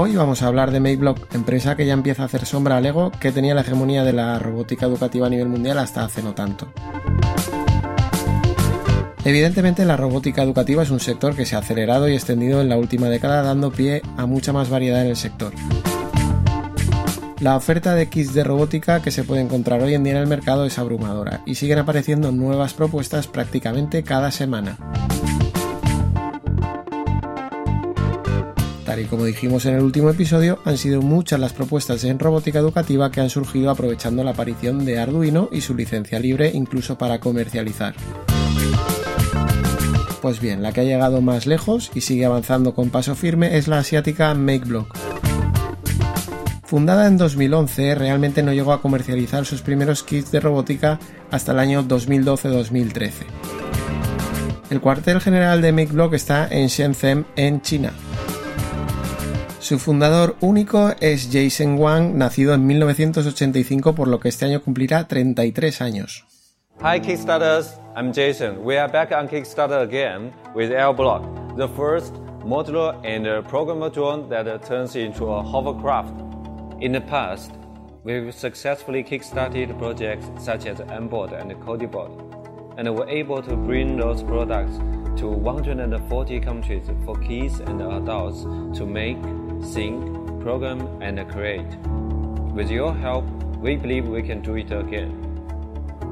Hoy vamos a hablar de MakeBlock, empresa que ya empieza a hacer sombra al Lego que tenía la hegemonía de la robótica educativa a nivel mundial hasta hace no tanto. Evidentemente la robótica educativa es un sector que se ha acelerado y extendido en la última década dando pie a mucha más variedad en el sector. La oferta de kits de robótica que se puede encontrar hoy en día en el mercado es abrumadora y siguen apareciendo nuevas propuestas prácticamente cada semana. Y como dijimos en el último episodio, han sido muchas las propuestas en robótica educativa que han surgido aprovechando la aparición de Arduino y su licencia libre incluso para comercializar. Pues bien, la que ha llegado más lejos y sigue avanzando con paso firme es la asiática MakeBlock. Fundada en 2011, realmente no llegó a comercializar sus primeros kits de robótica hasta el año 2012-2013. El cuartel general de MakeBlock está en Shenzhen, en China. Su fundador único es Jason Wang, nacido en 1985, por lo que este año cumplirá 33 años. Hi Kickstarters, I'm Jason. We are back on Kickstarter again with L-Block, the first modular and uh, programmable drone that uh, turns into a hovercraft. In the past, we've successfully kickstarted projects such as Mbot and Codybot, and were able to bring those products to 140 countries for kids and adults to make, think, program, and create. With your help, we believe we can do it again.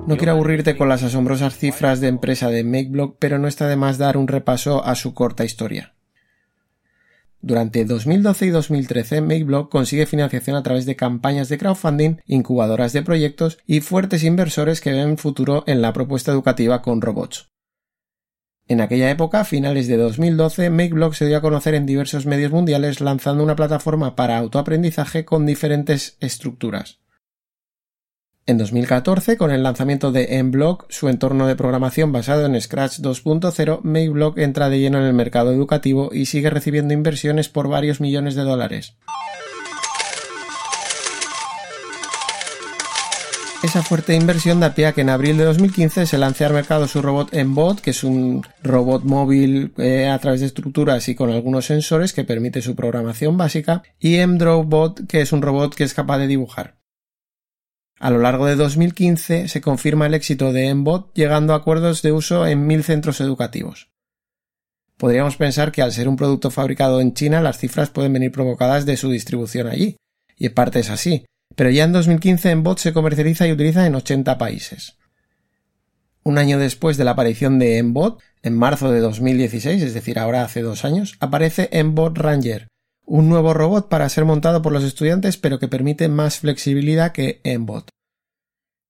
No quiero aburrirte con las asombrosas cifras de empresa de MakeBlock, pero no está de más dar un repaso a su corta historia. Durante 2012 y 2013, MakeBlock consigue financiación a través de campañas de crowdfunding, incubadoras de proyectos y fuertes inversores que ven futuro en la propuesta educativa con robots. En aquella época, a finales de 2012, MakeBlock se dio a conocer en diversos medios mundiales lanzando una plataforma para autoaprendizaje con diferentes estructuras. En 2014, con el lanzamiento de MBlock, su entorno de programación basado en Scratch 2.0, MakeBlock entra de lleno en el mercado educativo y sigue recibiendo inversiones por varios millones de dólares. Esa fuerte inversión da pie a que en abril de 2015 se lance al mercado su robot Mbot, que es un robot móvil eh, a través de estructuras y con algunos sensores que permite su programación básica, y MDrawBot, que es un robot que es capaz de dibujar. A lo largo de 2015 se confirma el éxito de Mbot llegando a acuerdos de uso en mil centros educativos. Podríamos pensar que al ser un producto fabricado en China las cifras pueden venir provocadas de su distribución allí, y en parte es así, pero ya en 2015 Mbot se comercializa y utiliza en 80 países. Un año después de la aparición de Mbot, en marzo de 2016, es decir, ahora hace dos años, aparece Mbot Ranger, un nuevo robot para ser montado por los estudiantes pero que permite más flexibilidad que Mbot.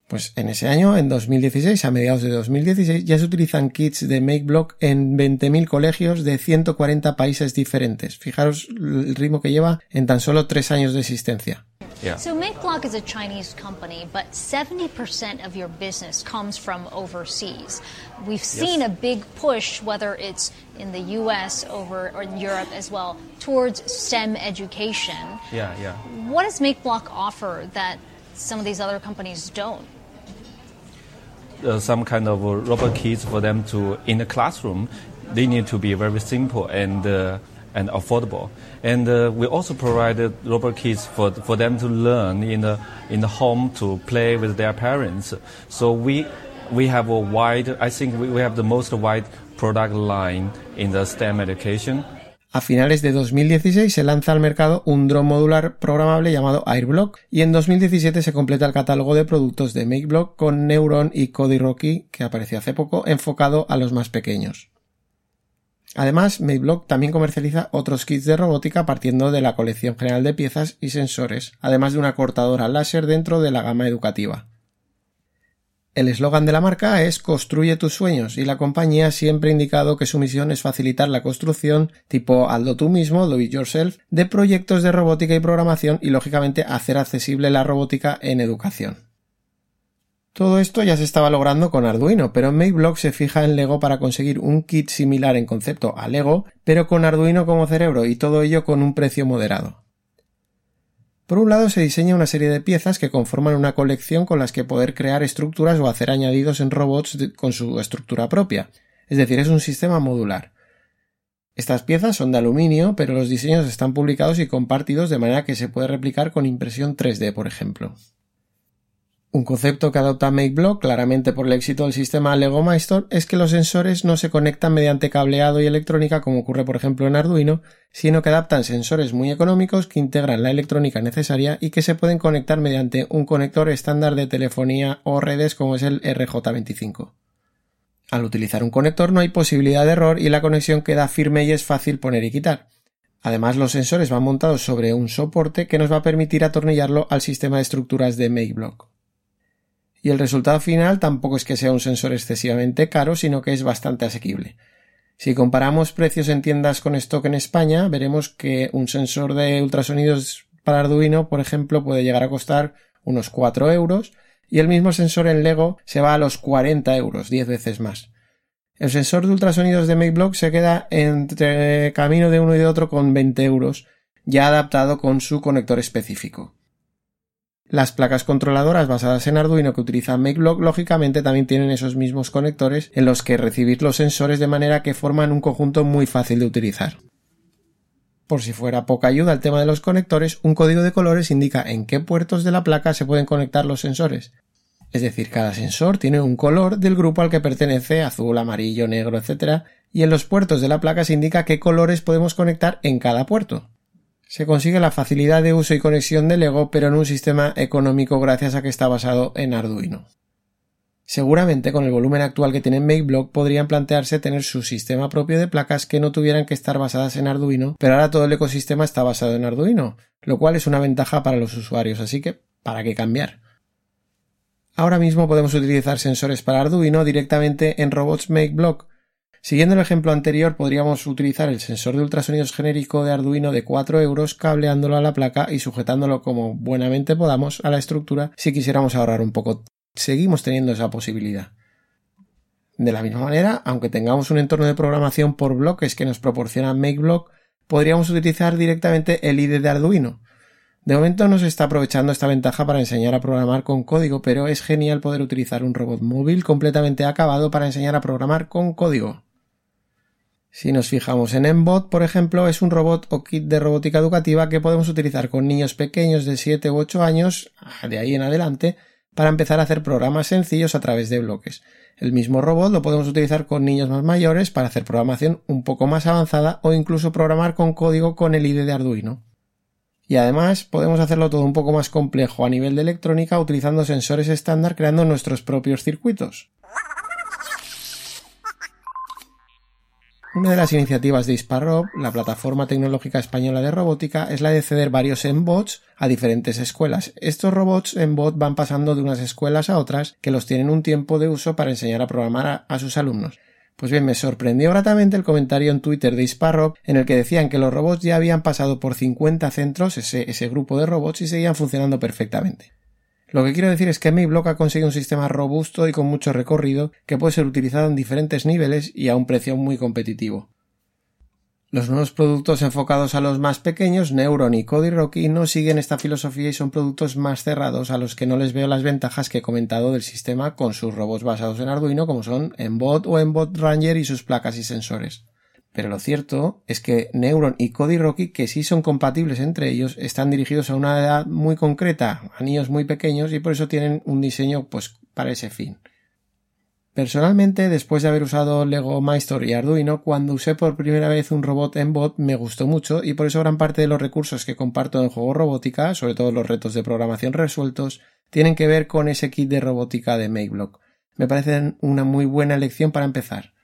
Pues en ese año, en 2016, a mediados de 2016, ya se utilizan kits de MakeBlock en 20.000 colegios de 140 países diferentes. Fijaros el ritmo que lleva en tan solo tres años de existencia. Yeah. So MakeBlock is a Chinese company, but 70% of your business comes from overseas. We've seen yes. a big push, whether it's in the US over, or in Europe as well, towards STEM education. Yeah, yeah. What does MakeBlock offer that some of these other companies don't? Uh, some kind of robot kits for them to in the classroom. They need to be very simple and uh, and affordable. And uh, we also provided robot kits for, for them to learn in the, in the home to play with their parents. So we, we have a wide, I think we, we have the most wide product line in the STEM education. A finales de 2016 se lanza al mercado un dron modular programable llamado Airblock y en 2017 se completa el catálogo de productos de MakeBlock con Neuron y Rocky que apareció hace poco enfocado a los más pequeños. Además, MakeBlock también comercializa otros kits de robótica partiendo de la colección general de piezas y sensores, además de una cortadora láser dentro de la gama educativa. El eslogan de la marca es Construye tus sueños y la compañía siempre ha indicado que su misión es facilitar la construcción tipo hazlo tú mismo, do it yourself, de proyectos de robótica y programación y lógicamente hacer accesible la robótica en educación. Todo esto ya se estaba logrando con Arduino, pero MakeBlock se fija en Lego para conseguir un kit similar en concepto a Lego, pero con Arduino como cerebro y todo ello con un precio moderado. Por un lado se diseña una serie de piezas que conforman una colección con las que poder crear estructuras o hacer añadidos en robots con su estructura propia, es decir, es un sistema modular. Estas piezas son de aluminio, pero los diseños están publicados y compartidos de manera que se puede replicar con impresión 3D, por ejemplo. Un concepto que adopta MakeBlock claramente por el éxito del sistema Lego Milestone es que los sensores no se conectan mediante cableado y electrónica como ocurre por ejemplo en Arduino, sino que adaptan sensores muy económicos que integran la electrónica necesaria y que se pueden conectar mediante un conector estándar de telefonía o redes como es el RJ25. Al utilizar un conector no hay posibilidad de error y la conexión queda firme y es fácil poner y quitar. Además, los sensores van montados sobre un soporte que nos va a permitir atornillarlo al sistema de estructuras de MakeBlock y el resultado final tampoco es que sea un sensor excesivamente caro, sino que es bastante asequible. Si comparamos precios en tiendas con stock en España, veremos que un sensor de ultrasonidos para Arduino, por ejemplo, puede llegar a costar unos 4 euros y el mismo sensor en Lego se va a los 40 euros, 10 veces más. El sensor de ultrasonidos de MakeBlock se queda entre camino de uno y de otro con 20 euros, ya adaptado con su conector específico. Las placas controladoras basadas en Arduino que utilizan MakeBlock lógicamente también tienen esos mismos conectores en los que recibir los sensores de manera que forman un conjunto muy fácil de utilizar. Por si fuera poca ayuda al tema de los conectores, un código de colores indica en qué puertos de la placa se pueden conectar los sensores. Es decir, cada sensor tiene un color del grupo al que pertenece, azul, amarillo, negro, etc. Y en los puertos de la placa se indica qué colores podemos conectar en cada puerto. Se consigue la facilidad de uso y conexión del Lego, pero en un sistema económico gracias a que está basado en Arduino. Seguramente con el volumen actual que tiene MakeBlock podrían plantearse tener su sistema propio de placas que no tuvieran que estar basadas en Arduino, pero ahora todo el ecosistema está basado en Arduino, lo cual es una ventaja para los usuarios, así que ¿para qué cambiar? Ahora mismo podemos utilizar sensores para Arduino directamente en robots MakeBlock, Siguiendo el ejemplo anterior, podríamos utilizar el sensor de ultrasonidos genérico de Arduino de 4 euros, cableándolo a la placa y sujetándolo como buenamente podamos a la estructura si quisiéramos ahorrar un poco. Seguimos teniendo esa posibilidad. De la misma manera, aunque tengamos un entorno de programación por bloques que nos proporciona MakeBlock, podríamos utilizar directamente el IDE de Arduino. De momento no se está aprovechando esta ventaja para enseñar a programar con código, pero es genial poder utilizar un robot móvil completamente acabado para enseñar a programar con código. Si nos fijamos en Embot, por ejemplo, es un robot o kit de robótica educativa que podemos utilizar con niños pequeños de 7 u 8 años, de ahí en adelante, para empezar a hacer programas sencillos a través de bloques. El mismo robot lo podemos utilizar con niños más mayores para hacer programación un poco más avanzada o incluso programar con código con el IDE de Arduino. Y además podemos hacerlo todo un poco más complejo a nivel de electrónica utilizando sensores estándar creando nuestros propios circuitos. Una de las iniciativas de Isparrob, la plataforma tecnológica española de robótica, es la de ceder varios M-Bots a diferentes escuelas. Estos robots M-Bot van pasando de unas escuelas a otras que los tienen un tiempo de uso para enseñar a programar a, sus alumnos. Pues bien, me sorprendió gratamente el comentario en Twitter de Isparrob en el que decían que los robots ya habían pasado por 50 centros, ese, ese grupo de robots, y seguían funcionando perfectamente. Lo que quiero decir es que MakeBlock ha conseguido un sistema robusto y con mucho recorrido que puede ser utilizado en diferentes niveles y a un precio muy competitivo. Los nuevos productos enfocados a los más pequeños, Neuron y Rocky, no siguen esta filosofía y son productos más cerrados a los que no les veo las ventajas que he comentado del sistema con sus robots basados en Arduino como son Embot o Embot Ranger y sus placas y sensores. Pero lo cierto es que Neuron y Cody Rocky, que sí son compatibles entre ellos, están dirigidos a una edad muy concreta, a niños muy pequeños, y por eso tienen un diseño pues para ese fin. Personalmente, después de haber usado Lego Maestro y Arduino, cuando usé por primera vez un robot en bot me gustó mucho y por eso gran parte de los recursos que comparto en juego robótica, sobre todo los retos de programación resueltos, tienen que ver con ese kit de robótica de MakeBlock. Me parecen una muy buena elección para empezar.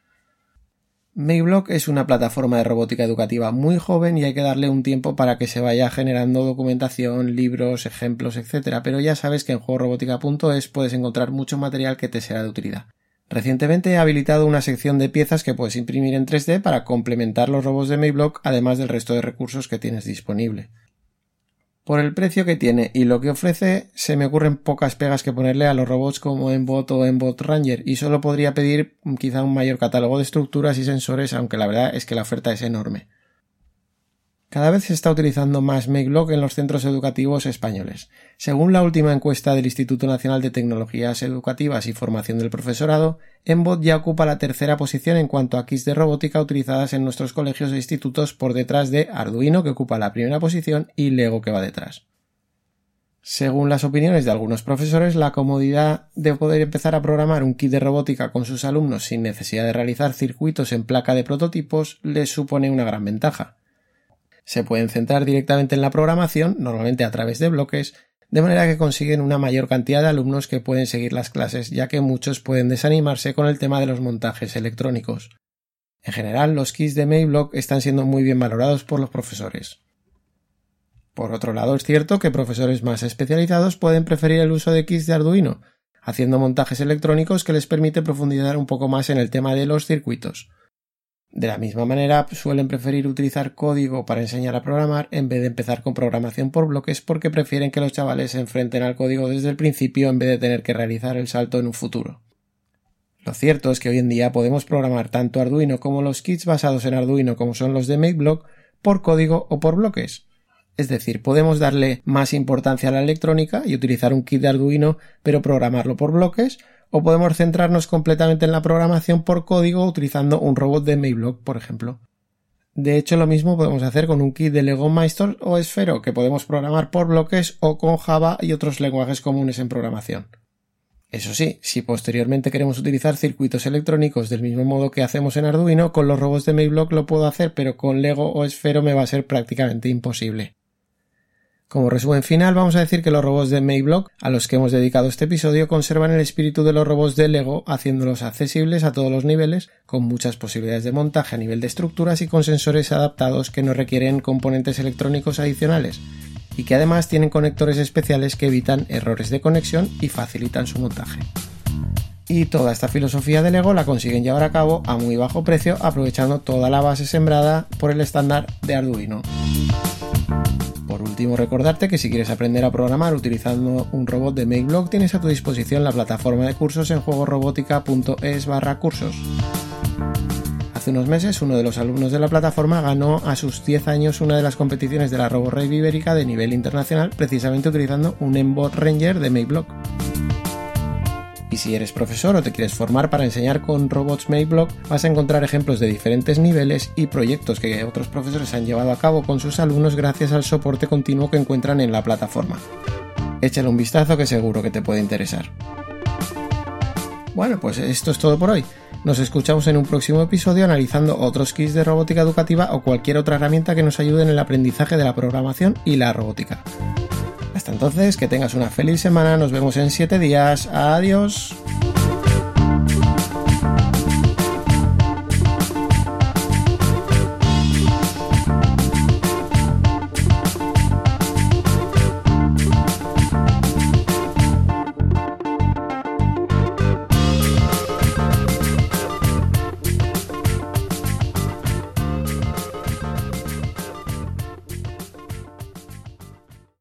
MakeBlock es una plataforma de robótica educativa muy joven y hay que darle un tiempo para que se vaya generando documentación, libros, ejemplos, etc. Pero ya sabes que en juegorobótica.es puedes encontrar mucho material que te será de utilidad. Recientemente he habilitado una sección de piezas que puedes imprimir en 3D para complementar los robots de Mayblock además del resto de recursos que tienes disponible. Por el precio que tiene y lo que ofrece, se me ocurren pocas pegas que ponerle a los robots como Embot o Embot Ranger y solo podría pedir quizá un mayor catálogo de estructuras y sensores, aunque la verdad es que la oferta es enorme. Cada vez se está utilizando más MakeBlock en los centros educativos españoles. Según la última encuesta del Instituto Nacional de Tecnologías Educativas y Formación del Profesorado, Embot ya ocupa la tercera posición en cuanto a kits de robótica utilizadas en nuestros colegios e institutos por detrás de Arduino, que ocupa la primera posición, y Lego, que va detrás. Según las opiniones de algunos profesores, la comodidad de poder empezar a programar un kit de robótica con sus alumnos sin necesidad de realizar circuitos en placa de prototipos les supone una gran ventaja se pueden centrar directamente en la programación, normalmente a través de bloques, de manera que consiguen una mayor cantidad de alumnos que pueden seguir las clases, ya que muchos pueden desanimarse con el tema de los montajes electrónicos. En general, los kits de Mayblock están siendo muy bien valorados por los profesores. Por otro lado, es cierto que profesores más especializados pueden preferir el uso de kits de Arduino, haciendo montajes electrónicos que les permite profundizar un poco más en el tema de los circuitos. De la misma manera, suelen preferir utilizar código para enseñar a programar en vez de empezar con programación por bloques porque prefieren que los chavales se enfrenten al código desde el principio en vez de tener que realizar el salto en un futuro. Lo cierto es que hoy en día podemos programar tanto Arduino como los kits basados en Arduino como son los de MakeBlock por código o por bloques. Es decir, podemos darle más importancia a la electrónica y utilizar un kit de Arduino pero programarlo por bloques o podemos centrarnos completamente en la programación por código utilizando un robot de Mayblock, por ejemplo. De hecho, lo mismo podemos hacer con un kit de Lego Maestro o Esfero, que podemos programar por bloques o con Java y otros lenguajes comunes en programación. Eso sí, si posteriormente queremos utilizar circuitos electrónicos del mismo modo que hacemos en Arduino, con los robots de Mayblock lo puedo hacer, pero con Lego o Esfero me va a ser prácticamente imposible. Como resumen final, vamos a decir que los robots de Mayblock, a los que hemos dedicado este episodio, conservan el espíritu de los robots de Lego, haciéndolos accesibles a todos los niveles, con muchas posibilidades de montaje a nivel de estructuras y con sensores adaptados que no requieren componentes electrónicos adicionales, y que además tienen conectores especiales que evitan errores de conexión y facilitan su montaje. Y toda esta filosofía de Lego la consiguen llevar a cabo a muy bajo precio, aprovechando toda la base sembrada por el estándar de Arduino último, recordarte que si quieres aprender a programar utilizando un robot de MakeBlock, tienes a tu disposición la plataforma de cursos en juegorobótica.es barra cursos. Hace unos meses, uno de los alumnos de la plataforma ganó a sus 10 años una de las competiciones de la RoboRave ibérica de nivel internacional, precisamente utilizando un Embot Ranger de MakeBlock. Y si eres profesor o te quieres formar para enseñar con robots MakeBlock, vas a encontrar ejemplos de diferentes niveles y proyectos que otros profesores han llevado a cabo con sus alumnos gracias al soporte continuo que encuentran en la plataforma. Échale un vistazo que seguro que te puede interesar. Bueno, pues esto es todo por hoy. Nos escuchamos en un próximo episodio analizando otros kits de robótica educativa o cualquier otra herramienta que nos ayude en el aprendizaje de la programación y la robótica. Hasta entonces, que tengas una feliz semana, nos vemos en 7 días, adiós.